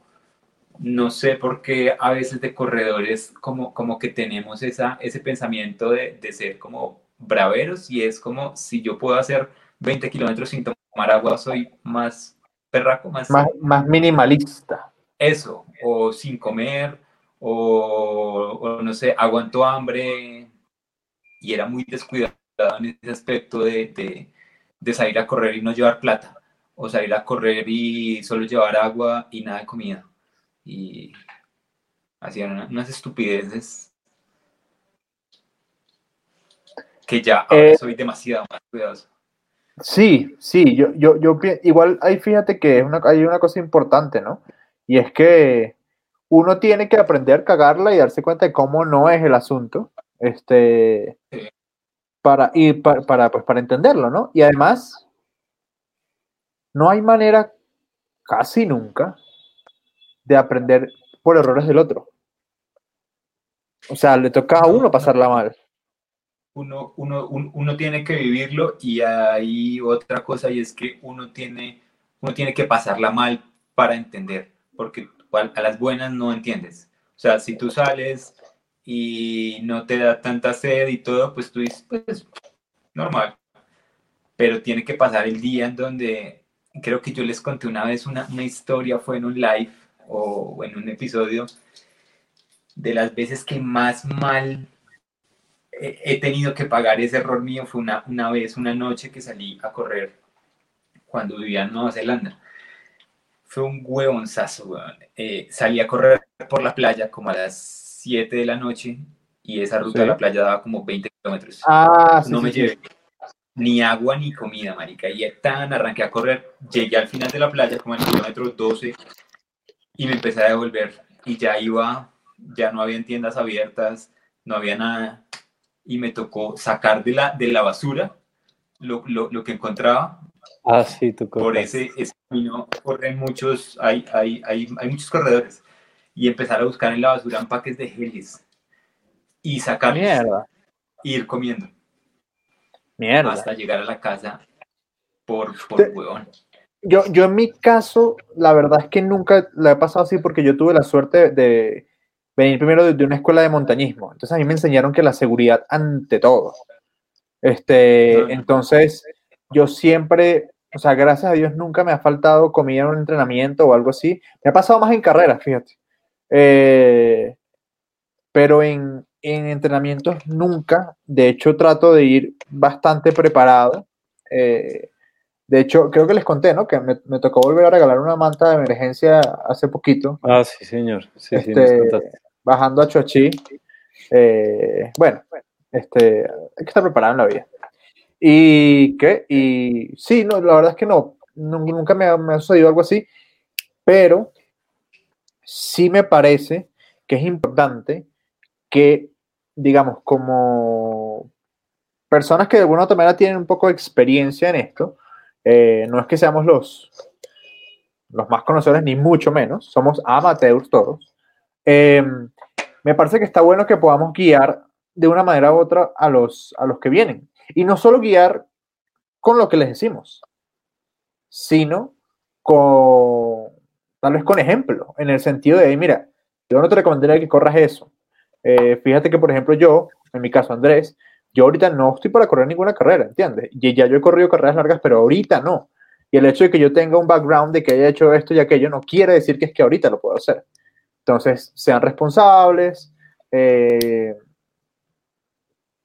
Speaker 3: no sé por qué a veces de corredores como, como que tenemos esa, ese pensamiento de, de ser como braveros y es como si yo puedo hacer 20 kilómetros sin tomar agua, soy más perraco, más...
Speaker 1: Más, más minimalista.
Speaker 3: Eso, o sin comer, o, o, no sé, aguanto hambre y era muy descuidado en ese aspecto de, de, de salir a correr y no llevar plata, o salir a correr y solo llevar agua y nada de comida. Y hacían unas estupideces que ya ahora
Speaker 1: Eh,
Speaker 3: soy demasiado más cuidadoso.
Speaker 1: Sí, sí, yo, yo, yo igual ahí fíjate que es una, hay una cosa importante, ¿no? Y es que uno tiene que aprender a cagarla y darse cuenta de cómo no es el asunto, este, para, y para, para, pues, para entenderlo, ¿no? Y además, no hay manera, casi nunca, de aprender por errores del otro. O sea, le toca a uno pasarla mal.
Speaker 3: Uno, uno, un- uno tiene que vivirlo y hay otra cosa y es que uno tiene, uno tiene que pasarla mal para entender, porque a las buenas no entiendes. O sea, si tú sales y no te da tanta sed y todo, pues tú dices, pues normal. Pero tiene que pasar el día en donde, creo que yo les conté una vez una, una historia, fue en un live o en un episodio, de las veces que más mal he tenido que pagar ese error mío fue una, una vez, una noche que salí a correr cuando vivía en Nueva Zelanda. Fue un huevonzazo, weón. Eh, salí a correr por la playa como a las 7 de la noche y esa ruta
Speaker 1: Sí.
Speaker 3: de la playa daba como 20 kilómetros.
Speaker 1: Ah, sí,
Speaker 3: no
Speaker 1: sí,
Speaker 3: me llevé ni agua ni comida, marica. Y tan arranqué a correr, llegué al final de la playa como en el kilómetro 12 y me empecé a devolver. Y ya iba, ya no habían tiendas abiertas, no había nada. Y me tocó sacar de la, de la basura lo, lo, lo que encontraba.
Speaker 2: Ah, sí, tú
Speaker 3: Por
Speaker 2: contaste.
Speaker 3: ese, ese camino corren muchos, hay, hay, hay, hay muchos corredores. Y empezar a buscar en la basura empaques de geles. Y sacarlos.
Speaker 1: Mierda,
Speaker 3: e ir comiendo.
Speaker 1: mierda.
Speaker 3: hasta llegar a la casa por, por
Speaker 1: Te-
Speaker 3: huevón.
Speaker 1: Yo, yo en mi caso, la verdad es que nunca la he pasado así porque yo tuve la suerte de venir primero de, de una escuela de montañismo. Entonces a mí me enseñaron que la seguridad ante todo. Este, entonces yo siempre, o sea, gracias a Dios nunca me ha faltado comida en un entrenamiento o algo así. Me ha pasado más en carreras, fíjate. Eh, pero en, en entrenamientos nunca. De hecho, trato de ir bastante preparado. Eh, de hecho, creo que les conté, ¿no? Que me, me tocó volver a regalar una manta de emergencia hace poquito,
Speaker 2: Ah, sí, señor. Sí, sí,
Speaker 1: Este,
Speaker 2: contaste.
Speaker 1: bajando a Choachí. Eh, bueno, este, hay que estar preparado en la vida. ¿Y qué? Y sí, no, la verdad es que no, nu- nunca me ha, me ha sucedido algo así, pero sí me parece que es importante que, digamos, como personas que de alguna manera tienen un poco de experiencia en esto, eh, no es que seamos los, los más conocedores, ni mucho menos, somos amateurs todos. Eh, me parece que está bueno que podamos guiar de una manera u otra a los, a los que vienen. Y no solo guiar con lo que les decimos, sino con, tal vez con ejemplo, en el sentido de, mira, yo no te recomendaría que corras eso. Eh, fíjate que, por ejemplo, yo, en mi caso, Andrés, yo ahorita no estoy para correr ninguna carrera, ¿entiendes? Y ya yo he corrido carreras largas, pero ahorita no. Y el hecho de que yo tenga un background de que haya hecho esto y aquello no quiere decir que es que ahorita lo puedo hacer. Entonces, sean responsables. eh,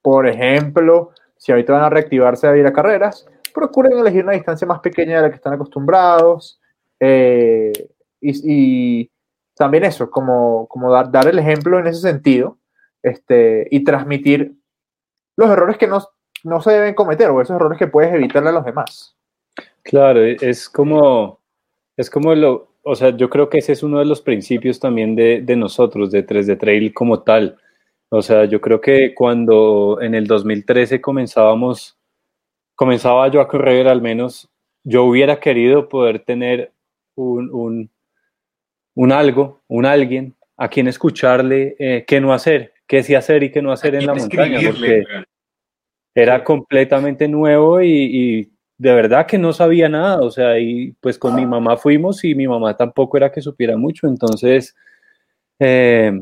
Speaker 1: por ejemplo, si ahorita van a reactivarse a ir a carreras, procuren elegir una distancia más pequeña de la que están acostumbrados. eh, y, también eso, como, como dar, dar el ejemplo en ese sentido este, y transmitir los errores que no, no se deben cometer o esos errores que puedes evitarle a los demás.
Speaker 2: Claro, e- es como, es como lo, o sea, yo creo que ese es uno de los principios también de, de nosotros, de 3D Trail como tal. O sea, yo creo que cuando en el 2013 comenzábamos, comenzaba yo a correr, al menos yo hubiera querido poder tener un, un, un algo, un alguien a quien escucharle eh, qué no hacer, qué sí hacer y qué no hacer en la montaña, porque era completamente nuevo y, y de verdad que no sabía nada, o sea, y pues con mi mamá fuimos y mi mamá tampoco era que supiera mucho, entonces, eh,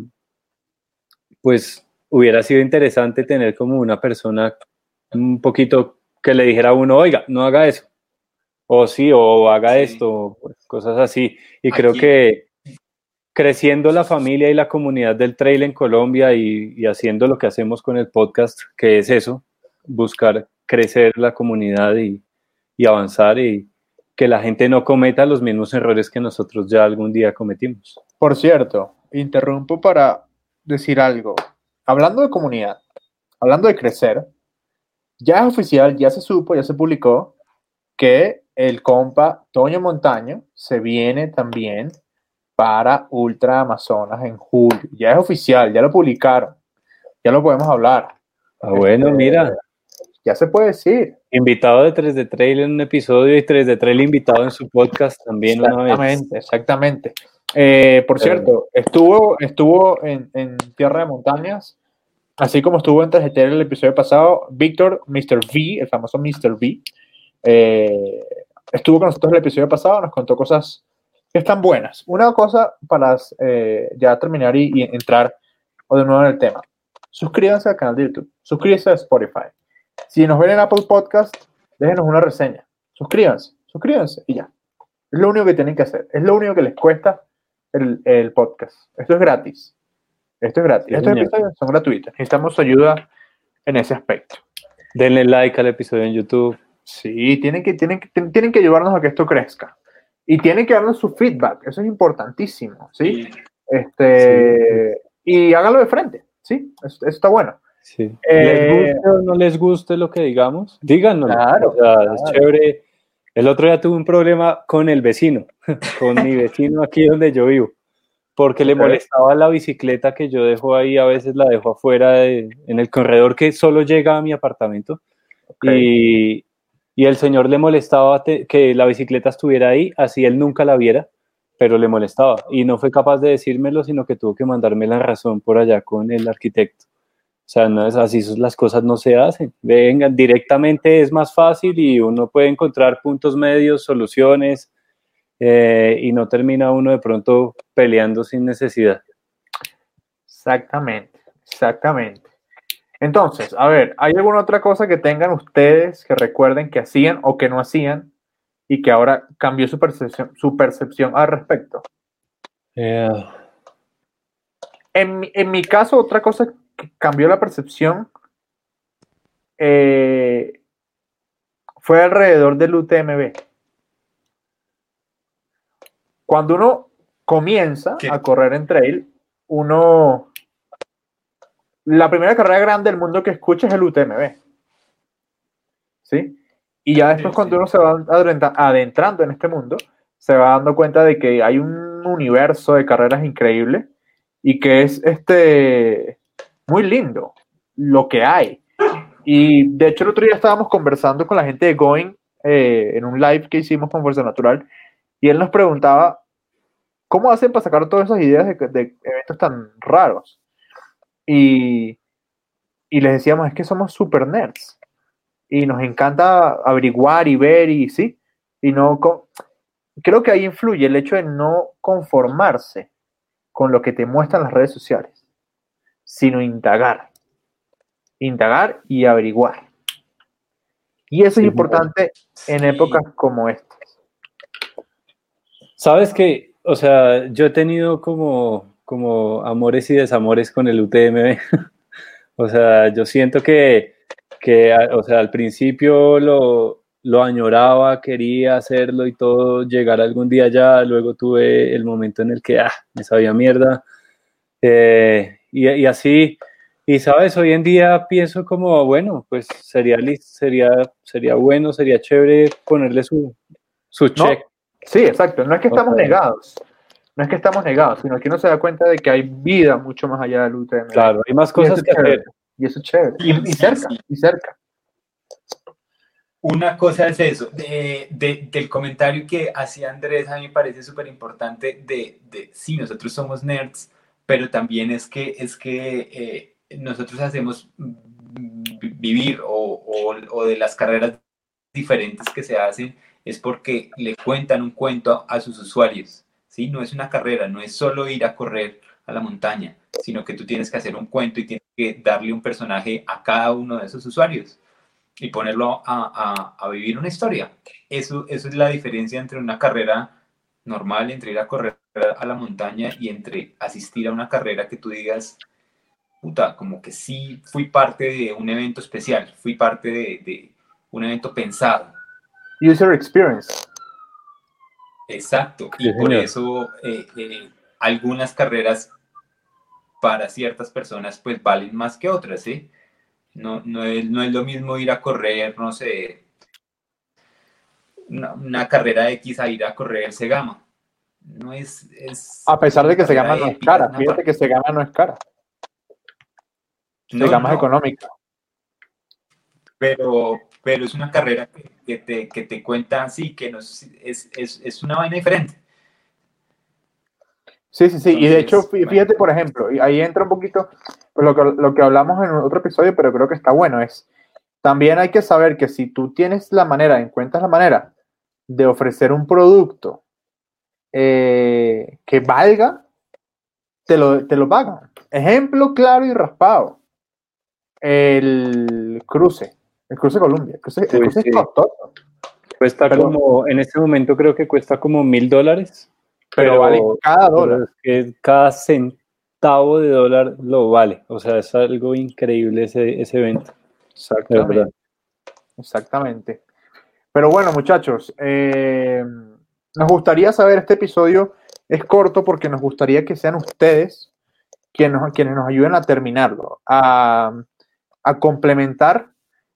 Speaker 2: pues hubiera sido interesante tener como una persona un poquito que le dijera a uno, oiga, no haga eso, o sí, o haga esto, pues, cosas así, y creo que creciendo la familia y la comunidad del trail en Colombia y, y haciendo lo que hacemos con el podcast, que es eso, buscar crecer la comunidad y, y avanzar y que la gente no cometa los mismos errores que nosotros ya algún día cometimos.
Speaker 1: Por cierto, interrumpo para decir algo. Hablando de comunidad, hablando de crecer, ya es oficial, ya se supo, ya se publicó que el compa Toño Montaño se viene también para Ultra Amazonas en julio. Ya es oficial, ya lo publicaron, ya lo podemos hablar.
Speaker 2: Ah, bueno,
Speaker 1: Este,
Speaker 2: mira,
Speaker 1: Ya se puede decir.
Speaker 2: invitado de 3 de Trail en un episodio y 3 de Trail invitado en su podcast también una vez.
Speaker 1: Exactamente, exactamente. Eh, por cierto, estuvo, estuvo en, en Tierra de Montañas, así como estuvo en TGT el episodio pasado, Víctor, Mr. V, el famoso Mr. V, eh, estuvo con nosotros el episodio pasado, nos contó cosas que están buenas. Una cosa para eh, ya terminar y, y entrar o de nuevo en el tema. Suscríbanse al canal de YouTube, suscríbanse a Spotify. Si nos ven en Apple Podcast, déjenos una reseña. Suscríbanse, suscríbanse y ya. Es lo único que tienen que hacer. Es lo único que les cuesta el, el podcast. Esto es gratis. Esto es gratis.
Speaker 2: Sí,
Speaker 1: Estos
Speaker 2: señor.
Speaker 1: episodios son gratuitos. Necesitamos su ayuda en ese aspecto.
Speaker 2: Denle like al episodio en YouTube.
Speaker 1: Sí, tienen que, tienen, que- tienen- que ayudarnos a que esto crezca. Y tienen que darnos su feedback. Eso es importantísimo. ¿sí? Este, Y háganlo de frente. ¿sí? Eso, eso está bueno.
Speaker 2: Sí.
Speaker 1: Eh,
Speaker 2: ¿Les guste o no les guste lo que digamos? Díganos.
Speaker 1: Claro,
Speaker 2: O sea, es chévere. El otro día tuve un problema con el vecino, con mi vecino aquí donde yo vivo, porque le molestaba la bicicleta que yo dejo ahí, a veces la dejo afuera de- en el corredor que solo llega a mi apartamento. Y, y el señor le molestaba te- que la bicicleta estuviera ahí, así él nunca la viera, pero le molestaba. Y no fue capaz de decírmelo, sino que tuvo que mandarme la razón por allá con el arquitecto. O sea, no es así, las cosas no se hacen. Vengan, directamente es más fácil y uno puede encontrar puntos medios, soluciones, eh, y no termina uno de pronto peleando sin necesidad.
Speaker 1: Exactamente, exactamente. Entonces, a ver, ¿hay alguna otra cosa que tengan ustedes que recuerden que hacían o que no hacían y que ahora cambió su percepción, su percepción al respecto?
Speaker 2: Eh,
Speaker 1: En, mi- en mi caso, otra cosa cambió la percepción eh, fue alrededor del UTMB. Cuando uno comienza
Speaker 3: ¿Qué?
Speaker 1: a correr en trail, uno... La primera carrera grande del mundo que escucha es el UTMB. ¿Sí? Y ya después
Speaker 3: Sí,
Speaker 1: cuando uno se va adentra- adentrando en este mundo, se va dando cuenta de que hay un universo de carreras increíble y que es este muy lindo lo que hay. Y de hecho el otro día estábamos conversando con la gente de Going eh, en un live que hicimos con Fuerza Natural y él nos preguntaba cómo hacen para sacar todas esas ideas de, de eventos tan raros. Y, y les decíamos, es que somos super nerds y nos encanta averiguar y ver y sí, y no... Creo que ahí influye el hecho de no conformarse con lo que te muestran las redes sociales, sino indagar. Indagar y averiguar. Y eso es
Speaker 2: Sí,
Speaker 1: importante en épocas como estas.
Speaker 2: Sabes que, o sea, yo he tenido como, como amores y desamores con el UTMB. o sea, yo siento que, que, o sea, al principio lo, lo añoraba, quería hacerlo y todo, llegar algún día allá, luego tuve el momento en el que, ah, me sabía mierda. Eh, y, y así, y sabes, hoy en día pienso como, bueno, pues sería, sería, sería bueno, sería chévere ponerle su, su
Speaker 1: No,
Speaker 2: check.
Speaker 1: Sí, exacto. No es que estamos negados. No es que estamos negados, sino que uno se da cuenta de que hay vida mucho más allá del UTM.
Speaker 2: Claro, hay más cosas que
Speaker 1: chévere.
Speaker 2: hacer.
Speaker 1: Y eso es chévere. Y, cerca, y cerca.
Speaker 3: Una cosa es eso, de, de- del comentario que hacía Andrés, a mí me parece súper importante de, de, sí, nosotros somos nerds, pero también es que, es que eh, nosotros hacemos vi- vivir o, o- de las carreras diferentes que se hacen es porque le cuentan un cuento a sus usuarios. ¿sí? No es una carrera, no es solo ir a correr a la montaña, sino que tú tienes que hacer un cuento y tienes que darle un personaje a cada uno de esos usuarios y ponerlo a, a, vivir una historia. Eso, eso es la diferencia entre una carrera normal, entre ir a correr a la montaña y entre asistir a una carrera que tú digas, puta, como que sí fui parte de un evento especial, fui parte de, de un evento pensado.
Speaker 1: User experience.
Speaker 3: Exacto, y por eso eh, eh, algunas carreras para ciertas personas pues valen más que otras, ¿sí? No, no, es, no es lo mismo ir a correr, no sé, una, carrera X a ir a correr Segama. No es, es
Speaker 1: a pesar de que Segama no es cara, fíjate que Segama no es cara. Segama es económica.
Speaker 3: Pero, pero es una carrera que, te, que te cuenta, sí, que es, es, es una vaina diferente.
Speaker 1: Sí, sí, sí. y de hecho, fíjate, por ejemplo, y ahí entra un poquito lo que, lo que hablamos en otro episodio, pero creo que está bueno, es también hay que saber que si tú tienes la manera, encuentras la manera de ofrecer un producto eh, que valga, te lo, te lo pagan. Ejemplo claro y raspado. El cruce, el cruce Colombia. El cruce,
Speaker 2: Cuesta como, en este momento creo que cuesta como mil dólares
Speaker 1: pero, vale cada dólar.
Speaker 2: que cada centavo de dólar lo vale. O sea, es algo increíble ese, ese evento.
Speaker 1: Exactamente. Exactamente. Pero bueno, muchachos, eh, nos gustaría saber, este episodio es corto porque nos gustaría que sean ustedes quienes nos, quienes nos ayuden a terminarlo, a, complementar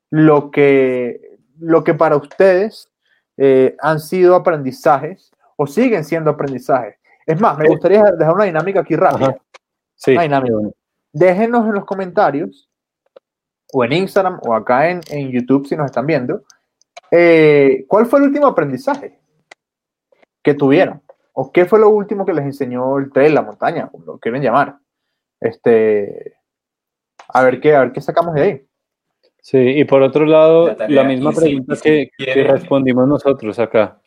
Speaker 1: lo que, lo que para ustedes eh, han sido aprendizajes o siguen siendo aprendizajes. Es más, me gustaría dejar una dinámica aquí rápida.
Speaker 2: Sí.
Speaker 1: Déjenos en los comentarios o en Instagram o acá en, YouTube si nos están viendo, eh, ¿cuál fue el último aprendizaje que tuvieron? ¿O qué fue lo último que les enseñó el trail, la montaña, como lo quieren llamar? Este, a ver qué, a ver qué sacamos de ahí.
Speaker 2: Sí, y por otro lado, la, misma pregunta que, respondimos nosotros acá.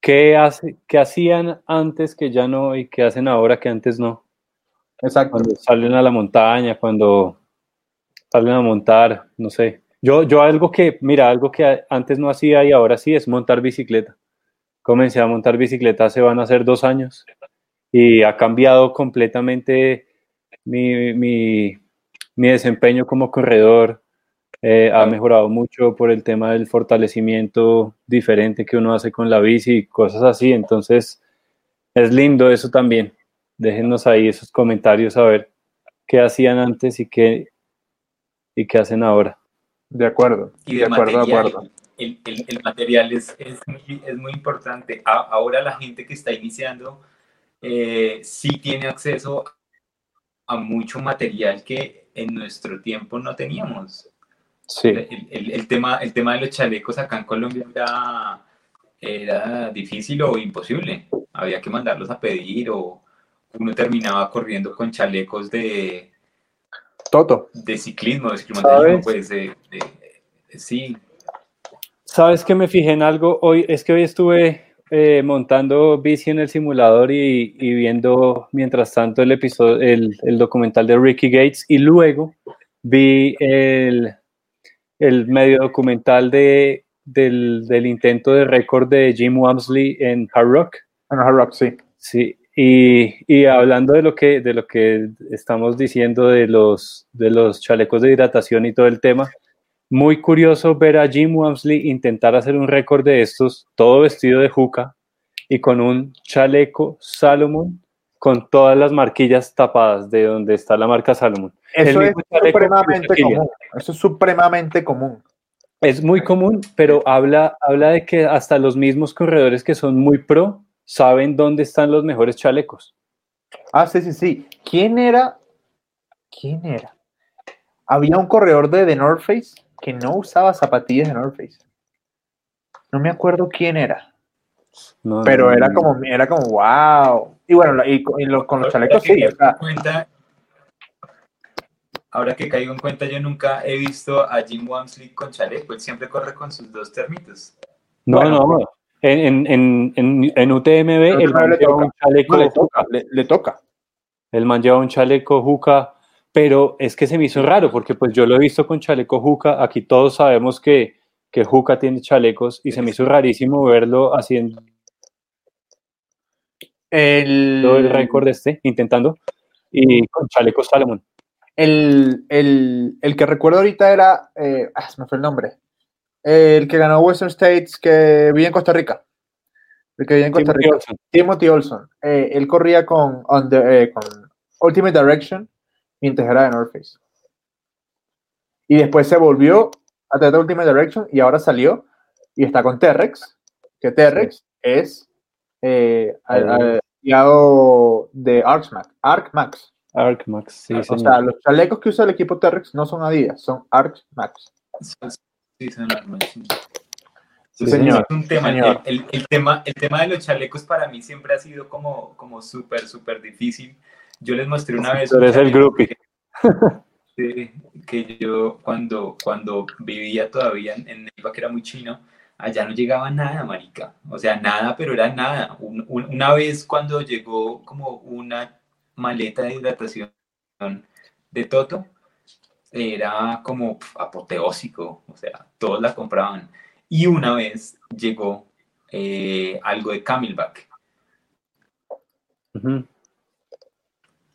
Speaker 2: ¿Qué, hace, ¿Qué hacían antes que ya no y qué hacen ahora que antes no?
Speaker 1: Exacto.
Speaker 2: Cuando salen a la montaña, cuando salen a montar, no sé. Yo, yo algo que, mira, algo que antes no hacía y ahora sí es montar bicicleta. Comencé a montar bicicleta hace van a ser dos años y ha cambiado completamente mi, mi, mi desempeño como corredor, eh, ha mejorado mucho por el tema del fortalecimiento diferente que uno hace con la bici y cosas así. Entonces, es lindo eso también. Déjenos ahí esos comentarios a ver qué hacían antes y qué, y qué hacen ahora.
Speaker 1: De acuerdo.
Speaker 3: Y de, acuerdo, de acuerdo. El, el, material es, es, muy, es, muy, importante. ahora la gente que está iniciando eh, sí tiene acceso a mucho material que en nuestro tiempo no teníamos.
Speaker 1: Sí.
Speaker 3: El, el, tema, el tema de los chalecos acá en Colombia era, difícil o imposible. Había que mandarlos a pedir o uno terminaba corriendo con chalecos de...
Speaker 1: Toto.
Speaker 3: De ciclismo, de ciclismo, pues sí.
Speaker 2: ¿Sabes que me fijé en algo? Hoy, es que hoy estuve eh, montando bici en el simulador y, y, viendo mientras tanto el episodio, el, el documental de Ricky Gates y luego vi el, el medio documental de, del, del intento de récord de Jim Wamsley en Hard Rock.
Speaker 1: En Hard Rock, sí.
Speaker 2: Sí, y, y, hablando de lo que, de lo que estamos diciendo de los, de los chalecos de hidratación y todo el tema, muy curioso ver a Jim Wamsley intentar hacer un récord de estos, todo vestido de juca y con un chaleco Salomon con todas las marquillas tapadas de donde está la marca Salomon.
Speaker 1: Eso es supremamente común. Eso es supremamente común.
Speaker 2: Es muy común, pero habla, habla de que hasta los mismos corredores que son muy pro saben dónde están los mejores chalecos.
Speaker 1: Ah, sí, sí, sí. ¿Quién era? ¿Quién era? Había un corredor de The North Face que no usaba zapatillas de North Face. No me acuerdo quién era. pero era como era como wow. Y bueno, y, con los chalecos sí.
Speaker 3: ahora que caigo en cuenta, yo nunca he visto a Jim Wamsley con chaleco, él siempre corre con sus dos termitos.
Speaker 2: No, no, en, en, en, en UTMB el man lleva un chaleco
Speaker 1: le toca, le, toca.
Speaker 2: El man lleva un chaleco juca, pero es que se me hizo raro porque pues yo lo he visto con chaleco juca, aquí todos sabemos que, que juca tiene chalecos y se me hizo rarísimo verlo haciendo
Speaker 1: el,
Speaker 2: el récord este, intentando, y con chaleco Salomon.
Speaker 1: El, el, el, que recuerdo ahorita era, eh, ah, se me fue el nombre, el que ganó Western States, que vivía en Costa Rica. El que vivía en Costa Timothy Rica. Olson. Timothy Olson. Eh, él corría con, eh, con Ultimate Direction mientras era de North Face. Y después se volvió a tener Ultimate Direction y ahora salió y está con T-Rex, que T-Rex es eh, aliado de ArcMax. ArcMax.
Speaker 2: ArcMax, sí,
Speaker 1: O sea, los chalecos que usa el equipo T-Rex no son Adidas, son ArcMax.
Speaker 3: Sí, señor. un tema, El, el, tema, el tema de los chalecos para mí siempre ha sido como, como súper, súper difícil. Yo les mostré una vez.
Speaker 2: Pero es el grupo.
Speaker 3: Que, que yo cuando, cuando vivía todavía en, Neiva, que era muy chino, allá no llegaba nada, marica. O sea, nada, pero era nada. una vez cuando llegó como una maleta de hidratación de Toto, era como apoteósico, o sea, todos la compraban. Y una vez llegó eh, algo de Camelback.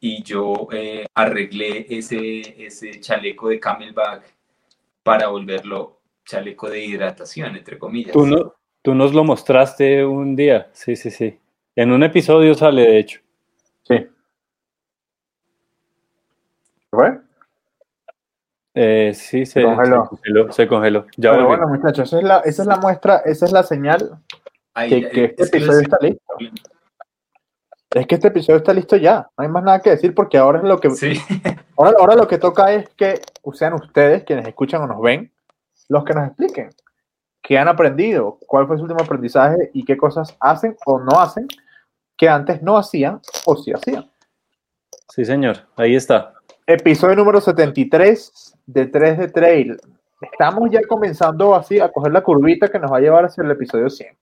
Speaker 3: Y yo eh, arreglé ese, ese chaleco de Camelback para volverlo chaleco de hidratación, entre comillas.
Speaker 2: Tú, no, tú nos lo mostraste un día, sí, sí, sí. En un episodio sale, de hecho.
Speaker 1: Sí. ¿Fue?
Speaker 2: Eh, sí, se, congeló. Se congeló, Ya
Speaker 1: Pero bueno, muchachos, esa es, la, esa es la muestra, esa es la señal que, que, este episodio está listo. Es que este episodio está listo ya. No hay más nada que decir porque ahora es lo que.
Speaker 3: Sí.
Speaker 1: Ahora, ahora lo que toca es que sean ustedes quienes escuchan o nos ven los que nos expliquen qué han aprendido, cuál fue su último aprendizaje y qué cosas hacen o no hacen que antes no hacían o sí hacían.
Speaker 2: Sí, señor. Ahí está.
Speaker 1: Episodio número 73 de 3 de Trail. Estamos ya comenzando así a coger la curvita que nos va a llevar hacia el episodio 100.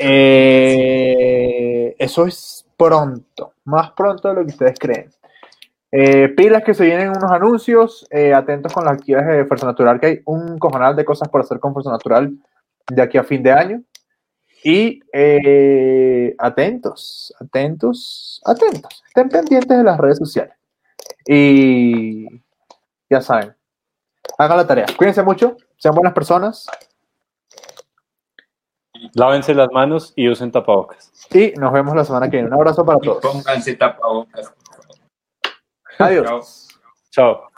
Speaker 1: Eh, eso es pronto, más pronto de lo que ustedes creen. Eh, pilas que se vienen unos anuncios, eh, atentos con las actividades de Fuerza Natural, que hay un cojonal de cosas por hacer con Fuerza Natural de aquí a fin de año. Y atentos, atentos, atentos. Estén pendientes de las redes sociales. Y ya saben, hagan la tarea. Cuídense mucho, sean buenas personas.
Speaker 2: Lávense las manos y usen tapabocas.
Speaker 1: Y nos vemos la semana que viene. Un abrazo para todos.
Speaker 3: pónganse tapabocas.
Speaker 1: Adiós.
Speaker 2: Chao.